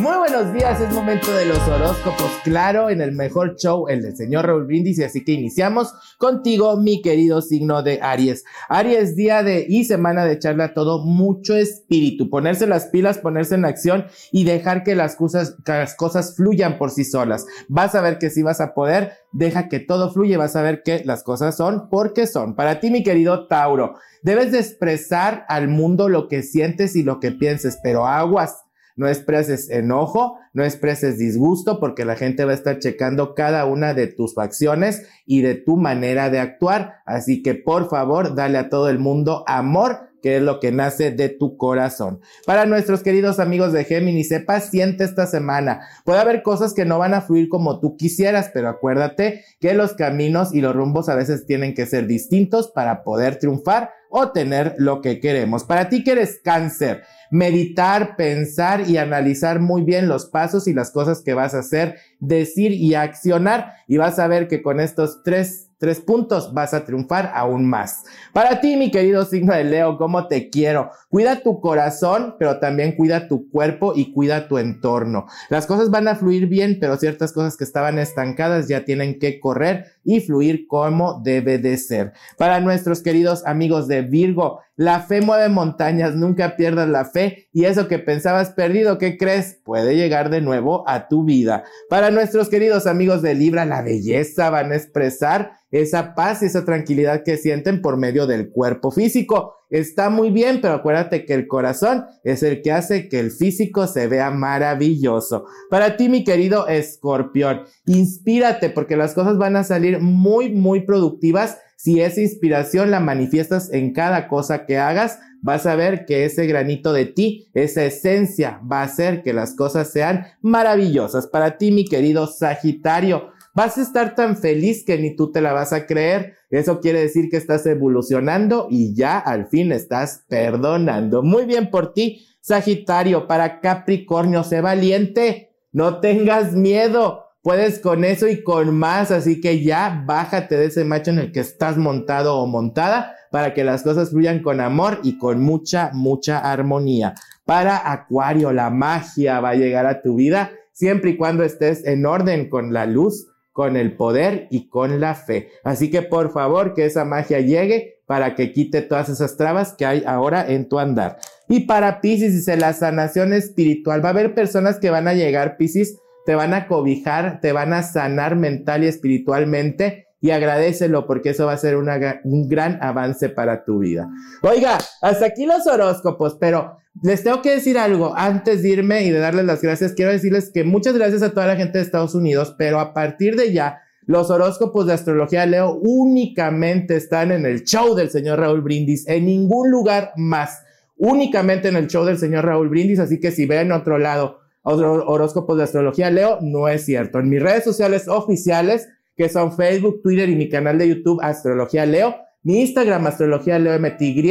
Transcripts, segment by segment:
Muy buenos días, es momento de los horóscopos, claro, en el mejor show, el del señor Raúl Brindis, así que iniciamos contigo, mi querido signo de Aries. Aries, día de y semana de echarle a todo mucho espíritu, ponerse las pilas, ponerse en acción y dejar que las cosas, que las cosas fluyan por sí solas. Vas a ver que si vas a poder, deja que todo fluye, vas a ver que las cosas son porque son. Para ti, mi querido Tauro, debes de expresar al mundo lo que sientes y lo que pienses, pero aguas no expreses enojo, no expreses disgusto, porque la gente va a estar checando cada una de tus facciones y de tu manera de actuar. Así que por favor, dale a todo el mundo amor que es lo que nace de tu corazón. Para nuestros queridos amigos de Géminis, sepa, siente esta semana. Puede haber cosas que no van a fluir como tú quisieras, pero acuérdate que los caminos y los rumbos a veces tienen que ser distintos para poder triunfar o tener lo que queremos. Para ti que eres cáncer, meditar, pensar y analizar muy bien los pasos y las cosas que vas a hacer, decir y accionar y vas a ver que con estos tres tres puntos, vas a triunfar aún más. Para ti, mi querido signo de Leo, ¿cómo te quiero? Cuida tu corazón, pero también cuida tu cuerpo y cuida tu entorno. Las cosas van a fluir bien, pero ciertas cosas que estaban estancadas ya tienen que correr y fluir como debe de ser. Para nuestros queridos amigos de Virgo, la fe mueve montañas, nunca pierdas la fe y eso que pensabas perdido, ¿qué crees? Puede llegar de nuevo a tu vida. Para nuestros queridos amigos de Libra, la belleza van a expresar esa paz y esa tranquilidad que sienten por medio del cuerpo físico. Está muy bien, pero acuérdate que el corazón es el que hace que el físico se vea maravilloso. Para ti, mi querido escorpión, inspírate porque las cosas van a salir muy, muy productivas. Si esa inspiración la manifiestas en cada cosa que hagas, vas a ver que ese granito de ti, esa esencia, va a hacer que las cosas sean maravillosas. Para ti, mi querido Sagitario, Vas a estar tan feliz que ni tú te la vas a creer. Eso quiere decir que estás evolucionando y ya al fin estás perdonando. Muy bien por ti, Sagitario. Para Capricornio, sé valiente. No tengas miedo. Puedes con eso y con más. Así que ya bájate de ese macho en el que estás montado o montada para que las cosas fluyan con amor y con mucha, mucha armonía. Para Acuario, la magia va a llegar a tu vida siempre y cuando estés en orden con la luz con el poder y con la fe. Así que por favor que esa magia llegue para que quite todas esas trabas que hay ahora en tu andar. Y para Pisces dice la sanación espiritual. Va a haber personas que van a llegar, Pisces, te van a cobijar, te van a sanar mental y espiritualmente y agradecelo porque eso va a ser un gran avance para tu vida. Oiga, hasta aquí los horóscopos, pero les tengo que decir algo antes de irme y de darles las gracias. Quiero decirles que muchas gracias a toda la gente de Estados Unidos, pero a partir de ya, los horóscopos de astrología Leo únicamente están en el show del señor Raúl Brindis, en ningún lugar más, únicamente en el show del señor Raúl Brindis, así que si ven otro lado, otro horóscopos de astrología Leo, no es cierto. En mis redes sociales oficiales, que son Facebook, Twitter y mi canal de YouTube Astrología Leo, mi Instagram Astrología Leo MTY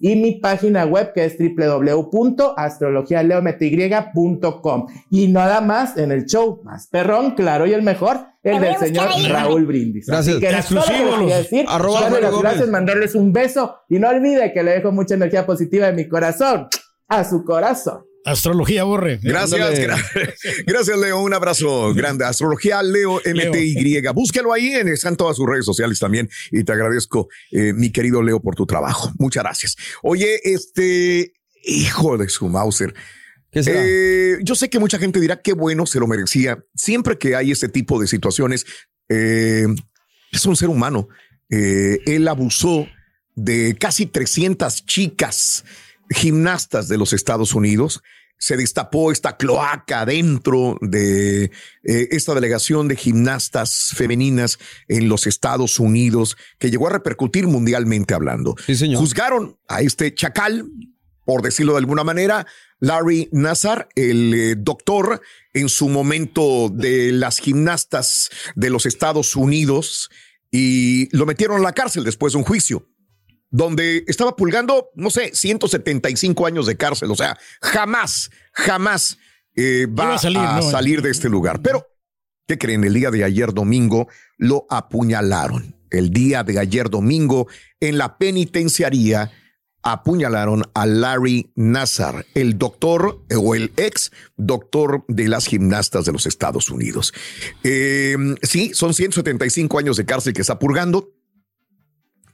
y mi página web que es www.astrologialeomety.com. Y nada más en el show más perrón, claro y el mejor, el del señor Raúl Brindis. Gracias. Así que exclusivo. Decir, las gracias, mandarles un beso y no olvide que le dejo mucha energía positiva en mi corazón a su corazón. Astrología Borre. Gracias, gracias, Leo. Un abrazo grande. Astrología Leo MTY. Búsquelo ahí, en, están todas sus redes sociales también. Y te agradezco, eh, mi querido Leo, por tu trabajo. Muchas gracias. Oye, este hijo de su Mauser. Eh, yo sé que mucha gente dirá qué bueno se lo merecía. Siempre que hay este tipo de situaciones, eh, es un ser humano él abusó de casi 300 chicas gimnastas de los Estados Unidos. Se destapó esta cloaca dentro de eh, esta delegación de gimnastas femeninas en los Estados Unidos que llegó a repercutir mundialmente hablando. Juzgaron a este chacal, por decirlo de alguna manera, Larry Nassar, el eh, doctor en su momento de las gimnastas de los Estados Unidos, y lo metieron a la cárcel después de un juicio donde estaba pulgando, no sé, 175 años de cárcel. O sea, jamás, jamás eh, va a salir, de este lugar. Pero, ¿qué creen? El día de ayer domingo lo apuñalaron. El día de ayer domingo en la penitenciaría apuñalaron a Larry Nassar, el doctor o el ex doctor de las gimnastas de los Estados Unidos. Eh, sí, son 175 años de cárcel que está purgando.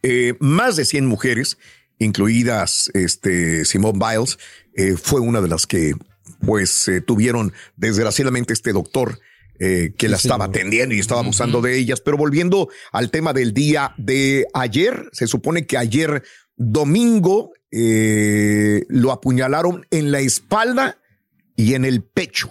Eh, más de 100 mujeres, incluidas este, Simone Biles, eh, fue una de las que pues eh, tuvieron desgraciadamente este doctor que la estaba atendiendo y estaba abusando de ellas. Pero volviendo al tema del día de ayer, se supone que ayer domingo lo apuñalaron en la espalda y en el pecho.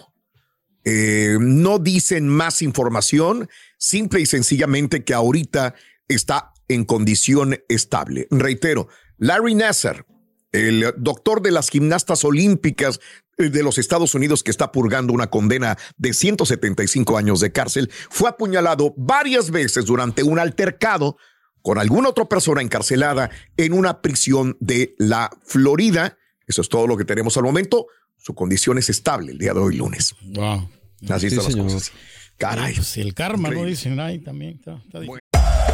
no dicen más información, simple y sencillamente que ahorita está en condición estable. Reitero, Larry Nasser, el doctor de las gimnastas olímpicas eh, de los Estados Unidos que está purgando una condena de 175 años de cárcel, fue apuñalado varias veces durante un altercado con alguna otra persona encarcelada en una prisión de la Florida. Eso es todo lo que tenemos al momento. Su condición es estable el día de hoy lunes. Wow. Así están las cosas. Caray. Pues el karma, ¿no? Dicen ahí también. Está,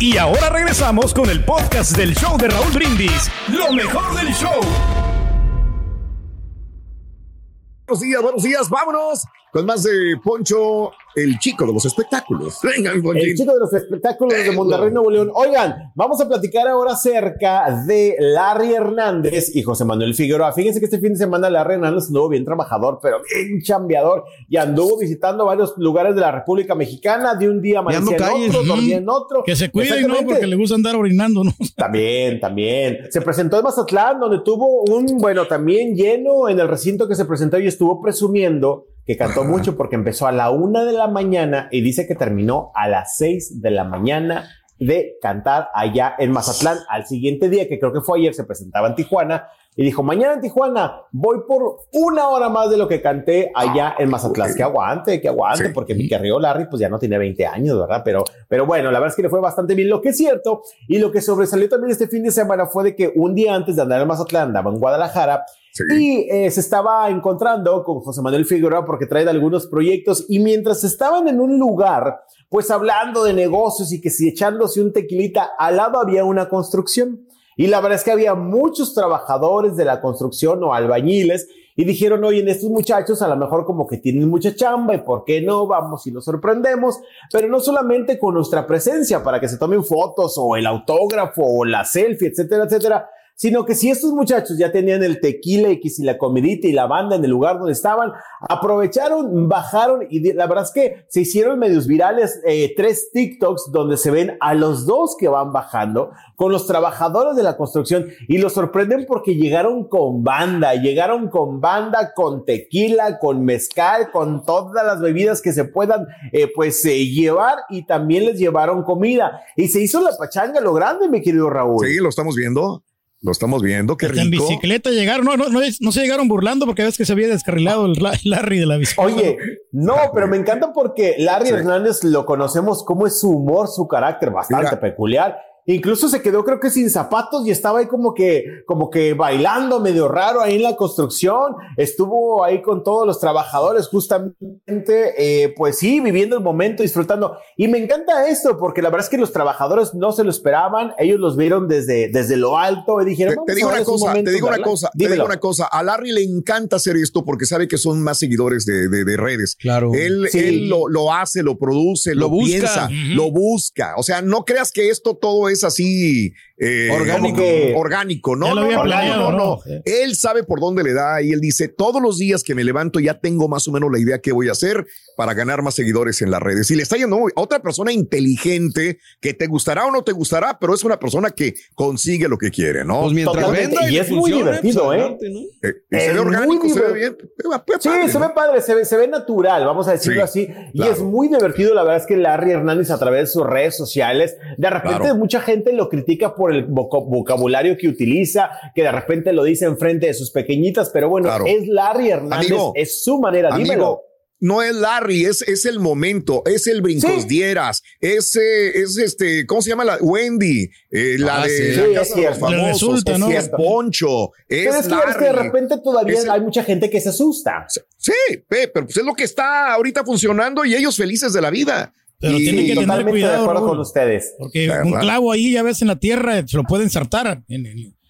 Y ahora regresamos con el podcast del show de Raúl Brindis, lo mejor del show. Buenos días, buenos días, vámonos con más de Poncho, el chico de los espectáculos. Venga, El chico de los espectáculos de Monterrey, Nuevo León. Oigan, vamos a platicar ahora acerca de Larry Hernández y José Manuel Figueroa. Fíjense que este fin de semana Larry Hernández anduvo bien trabajador, pero bien chambeador y anduvo visitando varios lugares de la República Mexicana. De un día amanecía en otro, dormía en otro. Que se cuide y no, porque le gusta andar orinando, ¿no? También, también. Se presentó en Mazatlán, donde tuvo un, bueno, también lleno en el recinto que se presentó y estuvo presumiendo que cantó mucho porque empezó a la una de la mañana y dice que terminó a las seis de la mañana de cantar allá en Mazatlán. Al siguiente día, que creo que fue ayer, se presentaba en Tijuana y dijo, mañana en Tijuana voy por una hora más de lo que canté allá en Mazatlán. Que aguante, que aguante, porque mi querido Larry pues ya no tiene 20 años, ¿verdad? Pero, pero bueno, la verdad es que le fue bastante bien. Lo que es cierto y lo que sobresalió también este fin de semana fue de que un día antes de andar en Mazatlán andaba en Guadalajara y eh, se estaba encontrando con José Manuel Figueroa porque trae algunos proyectos y mientras estaban en un lugar, pues hablando de negocios y que si echándose un tequilita, al lado había una construcción. Y la verdad es que había muchos trabajadores de la construcción o albañiles y dijeron, oye, en estos muchachos a lo mejor como que tienen mucha chamba y por qué no, vamos y nos sorprendemos, pero no solamente con nuestra presencia para que se tomen fotos o el autógrafo o la selfie, etcétera, etcétera, sino que si estos muchachos ya tenían el tequila y la comidita y la banda en el lugar donde estaban, aprovecharon, bajaron y la verdad es que se hicieron medios virales eh, tres TikToks donde se ven a los dos que van bajando con los trabajadores de la construcción y los sorprenden porque llegaron con banda, llegaron con banda, con tequila, con mezcal, con todas las bebidas que se puedan eh, pues eh, llevar y también les llevaron comida y se hizo la pachanga lo grande, mi querido Raúl. Sí, lo estamos viendo. Lo estamos viendo, qué rico. En bicicleta llegaron, no, no, no, no, se llegaron burlando porque ves que se había descarrilado el Larry de la bicicleta. Oye, no, pero me encanta porque Larry Hernández lo conocemos como es su humor, su carácter bastante peculiar. Incluso se quedó creo que sin zapatos y estaba ahí como que, como que bailando medio raro ahí en la construcción. Estuvo ahí con todos los trabajadores justamente, eh, pues sí, viviendo el momento, disfrutando. Y me encanta esto porque la verdad es que los trabajadores no se lo esperaban. Ellos los vieron desde, desde lo alto y dijeron, te, digo una cosa, te digo una cosa, te digo una cosa. A Larry le encanta hacer esto porque sabe que son más seguidores de, de, redes. Claro. Él, él lo, lo, hace, lo produce, lo, piensa, lo busca. O sea, no creas que esto todo es es así eh, orgánico. orgánico, ¿no? No, no, no, Él sabe por dónde le da y él dice, todos los días que me levanto ya tengo más o menos la idea que voy a hacer para ganar más seguidores en las redes. Y le está yendo a otra persona inteligente que te gustará o no te gustará, pero es una persona que consigue lo que quiere, ¿no? Pues mientras venda y, es muy divertido, pues ¿eh? eh se ve orgánico, se ve bien. sí, se ve padre, se ve, se ve natural, vamos a decirlo así. Y es muy divertido, la verdad es que Larry Hernández a través de sus redes sociales, de repente mucha gente lo critica por el vocabulario que utiliza, que de repente lo dice enfrente de sus pequeñitas, pero bueno, es Larry Hernández, es su manera, amigo, dímelo no es Larry, es, es el momento, es el Brincos Dieras, es, es este, ¿cómo se llama la Wendy? Eh, la ah, de la casa de los famosos, es, Poncho, es Pero es que, que de repente todavía hay mucha gente que se asusta. Sí, pero pues es lo que está ahorita funcionando y ellos felices de la vida. Pero tienen que tener cuidado. con ustedes. Porque un clavo ahí, ya ves, en la tierra, se lo pueden ensartar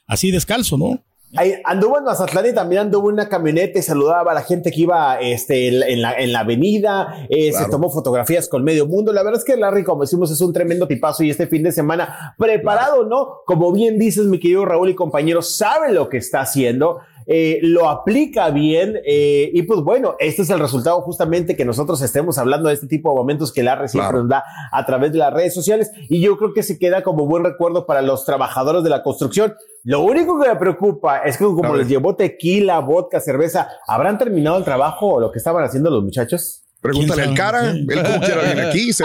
así descalzo, ¿no? Ahí anduvo en Mazatlán y también anduvo en una camioneta y saludaba a la gente que iba este, en, la, en la avenida, eh, se tomó fotografías con medio mundo. La verdad es que Larry, como decimos, es un tremendo tipazo y este fin de semana preparado, ¿no? Como bien dices, mi querido Raúl y compañeros, sabe lo que está haciendo. Eh, lo aplica bien eh, y pues bueno, este es el resultado justamente que nosotros estemos hablando de este tipo de momentos que la siempre nos da a través de las redes sociales y yo creo que se queda como buen recuerdo para los trabajadores de la construcción. Lo único que me preocupa es que como les llevó tequila, vodka, cerveza, ¿habrán terminado el trabajo o lo que estaban haciendo los muchachos? Pregúntale al cara, él como quiera viene aquí. Se,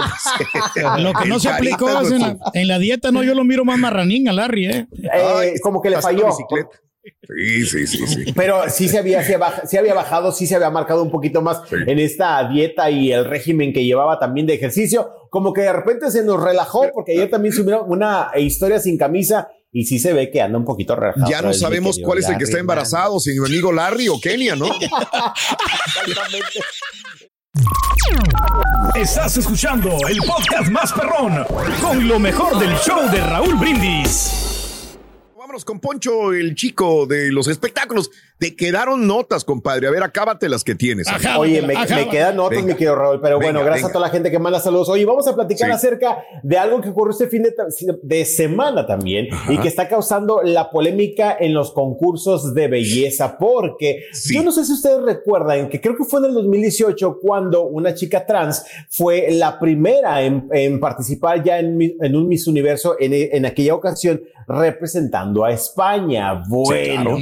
lo que no se aplicó en la, dieta, no, yo lo miro más marranín a Larry, ¿eh? eh como que le falló. Sí, sí, sí, sí. Pero sí se había, sí había bajado, sí se había marcado un poquito más en esta dieta y el régimen que llevaba también de ejercicio. Como que de repente se nos relajó porque ayer también subió una historia sin camisa y sí se ve que anda un poquito relajado. Ya no sabemos cuál es el que está embarazado, si mi amigo Larry o Kenia, ¿no? Estás escuchando el podcast más perrón con lo mejor del show de Raúl Brindis con Poncho, el chico de los espectáculos. Te quedaron notas, compadre. A ver, acábate las que tienes. Oye, me, quedan notas, mi querido Raúl, pero bueno, gracias a toda la gente que manda saludos. Oye, vamos a platicar acerca de algo que ocurrió este fin de, semana también y que está causando la polémica en los concursos de belleza, porque yo no sé si ustedes recuerdan que creo que fue en el 2018 cuando una chica trans fue la primera en, participar ya en, un Miss Universo en, en aquella ocasión representando a España. Bueno,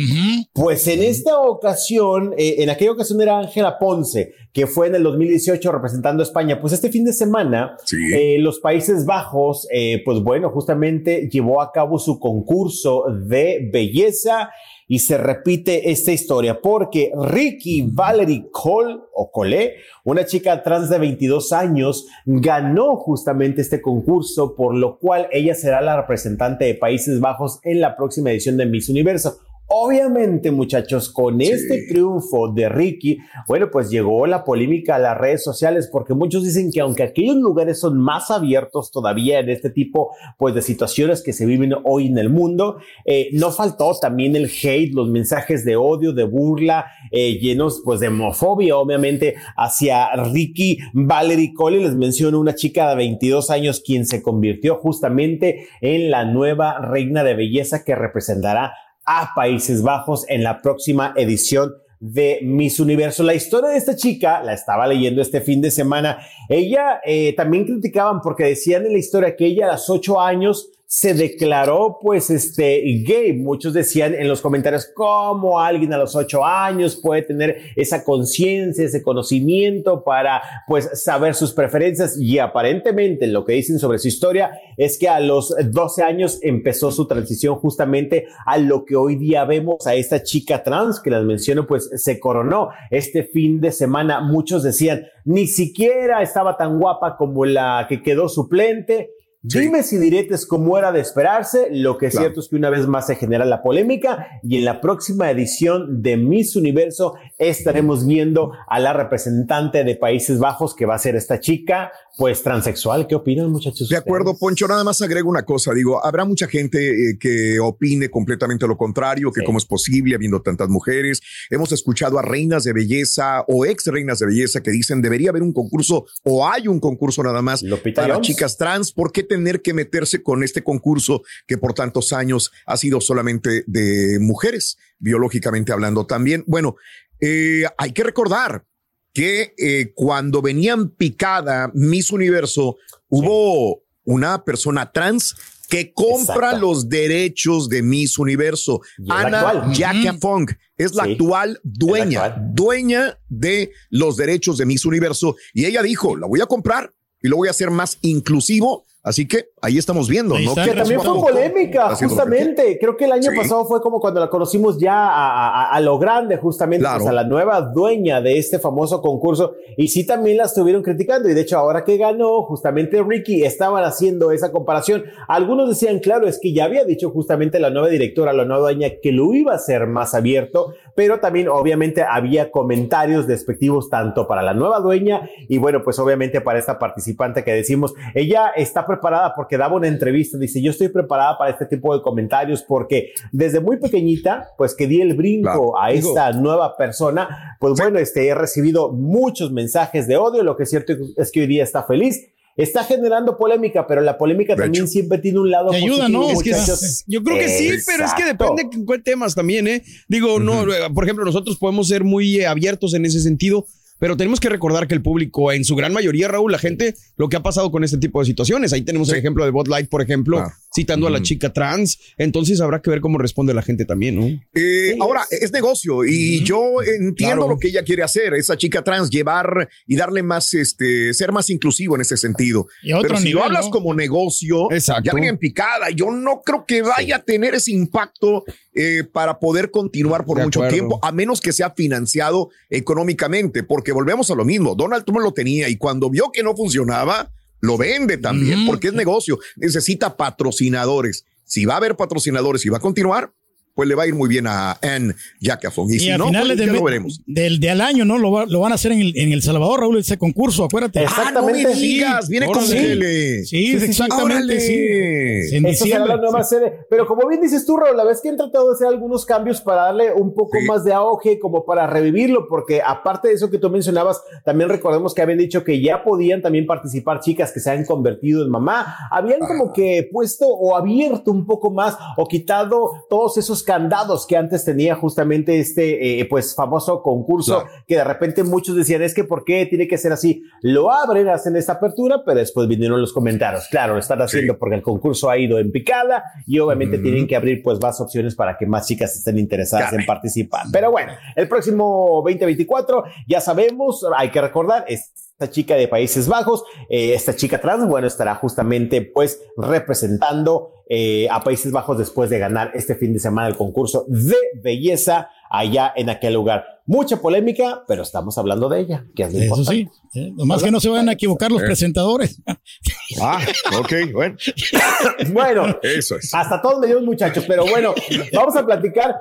pues en esta ocasión, eh, en aquella ocasión era Ángela Ponce, que fue en el 2018 representando a España. Pues este fin de semana, eh, los Países Bajos, eh, pues bueno, justamente llevó a cabo su concurso de belleza y se repite esta historia porque Ricky Valerie Cole o Cole, una chica trans de 22 años, ganó justamente este concurso, por lo cual ella será la representante de Países Bajos en la próxima edición de Miss Universo. Obviamente, muchachos, con este triunfo de Ricky, bueno, pues llegó la polémica a las redes sociales porque muchos dicen que aunque aquellos lugares son más abiertos todavía en este tipo, pues de situaciones que se viven hoy en el mundo, eh, no faltó también el hate, los mensajes de odio, de burla, eh, llenos pues de homofobia, obviamente, hacia Ricky Valerie Cole. Les menciono una chica de 22 años quien se convirtió justamente en la nueva reina de belleza que representará a Países Bajos en la próxima edición de Miss Universo. La historia de esta chica, la estaba leyendo este fin de semana, ella eh, también criticaban porque decían en la historia que ella a los ocho años se declaró pues este gay. Muchos decían en los comentarios cómo alguien a los ocho años puede tener esa conciencia, ese conocimiento para pues saber sus preferencias y aparentemente lo que dicen sobre su historia es que a los 12 años empezó su transición justamente a lo que hoy día vemos a esta chica trans que las menciono pues se coronó este fin de semana. Muchos decían ni siquiera estaba tan guapa como la que quedó suplente Dime si diretes como era de esperarse, lo que es cierto es que una vez más se genera la polémica y en la próxima edición de Miss Universo estaremos viendo a la representante de Países Bajos que va a ser esta chica, pues transexual. ¿Qué opinan muchachos? De acuerdo, Poncho, nada más agrego una cosa, digo, habrá mucha gente eh, que opine completamente lo contrario, que cómo es posible habiendo tantas mujeres. Hemos escuchado a reinas de belleza o ex reinas de belleza que dicen debería haber un concurso o hay un concurso nada más para chicas trans. ¿Por qué tener que meterse con este concurso que por tantos años ha sido solamente de mujeres, biológicamente hablando también? Bueno, eh, hay que recordar que eh, cuando venían picada Miss Universo, hubo una persona trans que compra los derechos de Miss Universo. Ana Jacka Fong es la actual dueña, dueña de los derechos de Miss Universo. Y ella dijo, la voy a comprar y lo voy a hacer más inclusivo Así que ahí estamos viendo, ¿no? Que también fue polémica, justamente. Creo que el año pasado fue como cuando la conocimos ya a, lo grande, justamente, pues, a la nueva dueña de este famoso concurso. Y sí también la estuvieron criticando. Y de hecho, ahora que ganó, justamente Ricky, estaban haciendo esa comparación. Algunos decían, claro, es que ya había dicho justamente la nueva directora, la nueva dueña, que lo iba a hacer más abierto, pero también obviamente había comentarios despectivos tanto para la nueva dueña y bueno, pues obviamente para esta participante que decimos, ella está preparada porque daba una entrevista, dice, yo estoy preparada para este tipo de comentarios porque desde muy pequeñita, pues que di el brinco a esta nueva persona, pues bueno, este, he recibido muchos mensajes de odio, lo que es cierto es que hoy día está feliz, está generando polémica, pero la polémica también siempre tiene un lado ayuda, ¿no? Es que yo creo que sí, pero es que depende de qué temas también, ¿eh? Digo, no, por ejemplo, nosotros podemos ser muy abiertos en ese sentido, pero tenemos que recordar que el público, en su gran mayoría, Raúl, la gente, lo que ha pasado con este tipo de situaciones. Ahí tenemos el ejemplo de Bot Light, por ejemplo, citando a la chica trans. Entonces habrá que ver cómo responde la gente también, ¿no? Eh, ahora, es negocio y yo entiendo lo que ella quiere hacer, esa chica trans, llevar y darle más, este, ser más inclusivo en ese sentido. Pero si lo hablas como negocio, ya en picada, yo no creo que vaya a tener ese impacto eh, para poder continuar por mucho tiempo, a menos que sea financiado económicamente, porque volvemos a lo mismo. Donald Trump lo tenía y cuando vio que no funcionaba, lo vende también, porque es negocio. Necesita patrocinadores. Si va a haber patrocinadores y va a continuar, pues le va a ir muy bien a Anne Jacafon. Y, si no, finales pues, lo veremos. Del, del año, ¿no? Lo, lo, van a hacer en el, en el Salvador, Raúl, ese concurso, acuérdate. Exactamente. Ah, no me digas, viene con Sí, sí, exactamente. Sí. En será la nueva sede. Pero como bien dices tú, Raúl, la vez que han tratado de hacer algunos cambios para darle un poco más de auge, como para revivirlo, porque aparte de eso que tú mencionabas, también recordemos que habían dicho que ya podían también participar chicas que se han convertido en mamá. Habían como que puesto o abierto un poco más o quitado todos esos candados que antes tenía justamente este, eh, pues, famoso concurso, que de repente muchos decían, es que ¿por qué tiene que ser así? Lo abren, hacen esta apertura, pero después vinieron los comentarios. Claro, lo están haciendo porque el concurso ha ido en picada y obviamente tienen que abrir, pues, más opciones para que más chicas estén interesadas en participar. Pero bueno, el próximo 2024, ya sabemos, hay que recordar, es esta chica de Países Bajos, eh, esta chica trans, bueno, estará justamente pues representando eh, a Países Bajos después de ganar este fin de semana el concurso de belleza allá en aquel lugar. Mucha polémica, pero estamos hablando de ella, que es lo Eso sí, ¿eh? nomás que no se vayan a equivocar los presentadores. Ah, ok, bueno. bueno, eso es. Hasta todos me muchachos, pero bueno, vamos a platicar.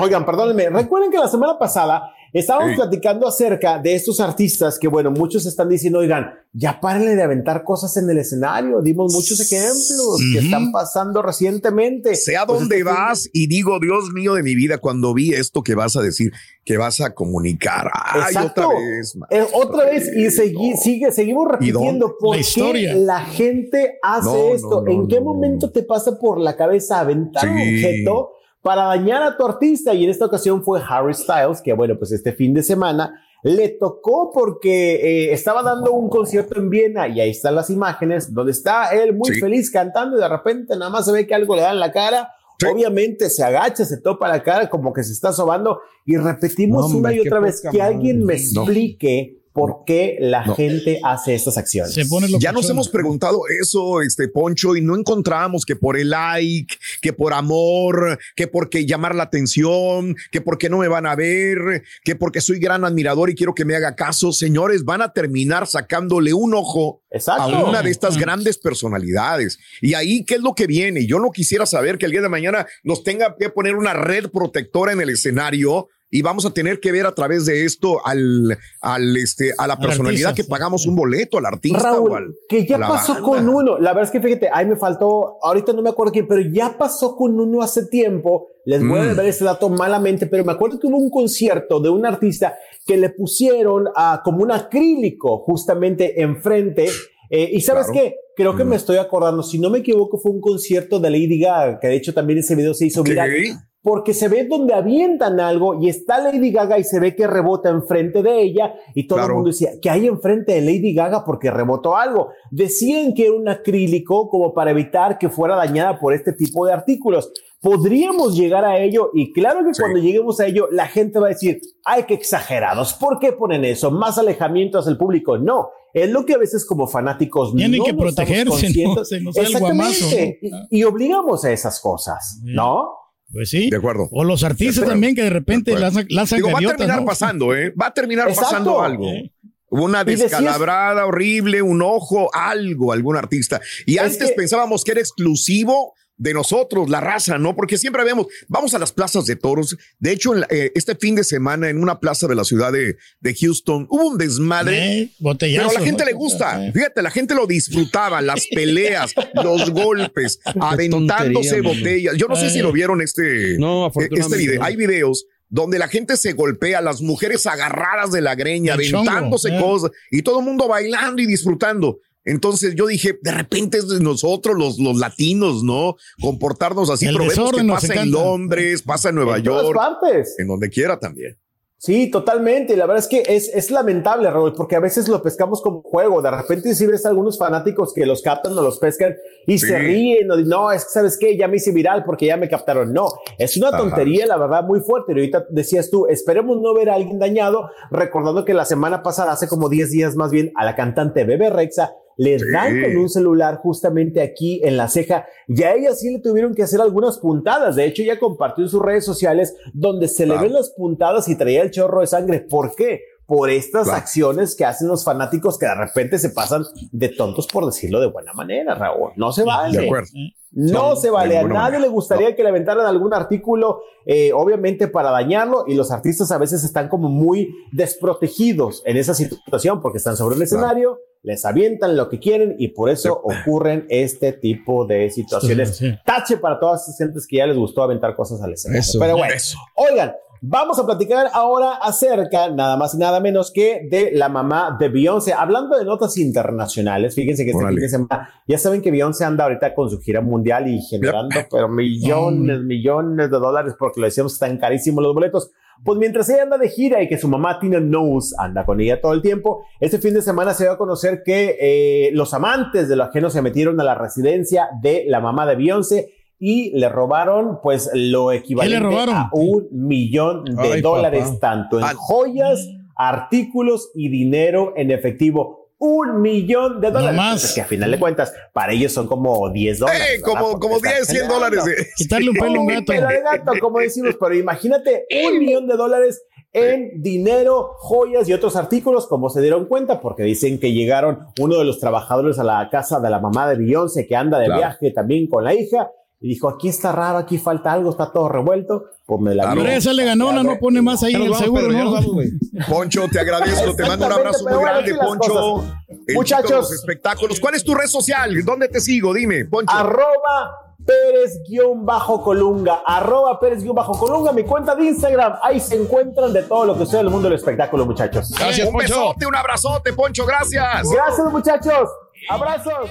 Oigan, perdónenme, recuerden que la semana pasada Estábamos platicando acerca de estos artistas que, bueno, muchos están diciendo, oigan, ya párenle de aventar cosas en el escenario. Dimos muchos ejemplos que están pasando recientemente. Sea pues donde vas y digo, Dios mío de mi vida, cuando vi esto que vas a decir, que vas a comunicar. Ay, otra vez. Eh, otra vez y sigue, seguimos repitiendo por qué la gente hace esto. ¿En qué momento te pasa por la cabeza aventar un objeto? Para dañar a tu artista y en esta ocasión fue Harry Styles, que bueno, pues este fin de semana le tocó porque eh, estaba dando un concierto en Viena y ahí están las imágenes donde está él muy feliz cantando y de repente nada más se ve que algo le da en la cara. Obviamente se agacha, se topa la cara como que se está sobando y repetimos una y otra vez que alguien me explique por qué la gente hace estas acciones. ya nos hemos preguntado eso, este Poncho, y no encontramos que por el like, que por amor, que porque llamar la atención, que porque no me van a ver, que porque soy gran admirador y quiero que me haga caso. Señores, van a terminar sacándole un ojo a una de estas grandes personalidades. Y ahí, ¿qué es lo que viene? Yo no quisiera saber que el día de mañana nos tenga que poner una red protectora en el escenario y vamos a tener que ver a través de esto al, al este, a la personalidad que pagamos un boleto, al artista o al, que ya pasó con uno. La verdad es que fíjate, ahí me faltó, ahorita no me acuerdo quién, pero ya pasó con uno hace tiempo. Les voy a mm. ver ese dato malamente, pero me acuerdo que hubo un concierto de un artista que le pusieron a, como un acrílico justamente enfrente. Eh, y sabes qué? Creo que me mm. estoy acordando, si no me equivoco, fue un concierto de Lady Gaga, que de hecho también ese video se hizo viral porque se ve donde avientan algo y está Lady Gaga y se ve que rebota enfrente de ella y todo el mundo decía, que hay enfrente de Lady Gaga porque rebotó algo? Decían que era un acrílico como para evitar que fuera dañada por este tipo de artículos. Podríamos llegar a ello y claro que cuando lleguemos a ello la gente va a decir, ay, qué exagerados, ¿por qué ponen eso? Más alejamiento hacia el público. No, es lo que a veces como fanáticos tienen que protegerse, ¿no? Exactamente. y, obligamos a esas cosas, ¿no? Pues sí. De acuerdo. O los artistas también que de repente las Digo, Va a terminar pasando, ¿eh? Va a terminar pasando algo. Una descalabrada horrible, un ojo, algo, algún artista. Y antes pensábamos que era exclusivo de nosotros, la raza, ¿no? Porque siempre vemos, vamos a las plazas de toros. De hecho, eh, este fin de semana en una plaza de la ciudad de, Houston hubo un desmadre. pero a la gente le gusta. Fíjate, la gente lo disfrutaba, las peleas, los golpes, aventándose botellas. Yo no sé si lo vieron este, no, eh, este video. Hay videos donde la gente se golpea, las mujeres agarradas de la greña, aventándose eh. cosas y todo el mundo bailando y disfrutando. Entonces yo dije, de repente es de nosotros los, los latinos, ¿no? Comportarnos así, pero vemos que pasa en Londres, pasa en Nueva York, en donde quiera también. Sí, totalmente. La verdad es que es, es lamentable, Raúl, porque a veces lo pescamos como juego. De repente si ves algunos fanáticos que los captan o los pescan y se ríen o dicen, no, es que sabes qué, ya me hice viral porque ya me captaron. No, es una tontería, la verdad, muy fuerte. Y ahorita decías tú, esperemos no ver a alguien dañado, recordando que la semana pasada, hace como 10 días más bien, a la cantante Bebe Rexa le dan con un celular justamente aquí en la ceja y a ella sí le tuvieron que hacer algunas puntadas. De hecho, ella compartió en sus redes sociales donde se le ven las puntadas y traía el chorro de sangre. ¿Por qué? Por estas acciones que hacen los fanáticos que de repente se pasan de tontos, por decirlo de buena manera, Raúl. No se vale. De acuerdo. No se vale. A nadie le gustaría que le aventaran algún artículo, eh, obviamente para dañarlo, y los artistas a veces están como muy desprotegidos en esa situación porque están sobre el escenario les avientan lo que quieren y por eso ocurren este tipo de situaciones. Tache para todas esas gentes que ya les gustó aventar cosas al escenario. Pero bueno, oigan, vamos a platicar ahora acerca, nada más y nada menos que de la mamá de Beyoncé. Hablando de notas internacionales, fíjense que este fin de semana, ya saben que Beyoncé anda ahorita con su gira mundial y generando pero millones, millones de dólares porque lo decíamos están carísimos los boletos. Pues mientras ella anda de gira y que su mamá Tina Knows anda con ella todo el tiempo, este fin de semana se dio a conocer que eh, los amantes de lo ajeno se metieron a la residencia de la mamá de Beyoncé y le robaron pues lo equivalente a un millón de dólares, tanto en joyas, artículos y dinero en efectivo un millón de dólares. más. que a final de cuentas, para ellos son como 10 dólares. Eh, como, como 10, 100 dólares. Quitarle un pelo a un gato. de gato, como decimos, pero imagínate un millón de dólares en dinero, joyas y otros artículos, como se dieron cuenta, porque dicen que llegaron uno de los trabajadores a la casa de la mamá de Beyoncé, que anda de viaje también con la hija, y dijo, aquí está raro, aquí falta algo, está todo revuelto, pues me la Pero esa le ganó, no pone más ahí en el seguro, ¿no? Poncho, te agradezco, te mando un abrazo muy grande, Poncho. Muchachos. espectáculos. ¿Cuál es tu red social? ¿Dónde te sigo? Dime, Poncho. Arroba Pérez-Colunga, arroba Pérez-Colunga, mi cuenta de Instagram. Ahí se encuentran de todo lo que sea el mundo del espectáculo, muchachos. Gracias, un besote, un abrazote, Poncho, gracias. Gracias, muchachos. Abrazos.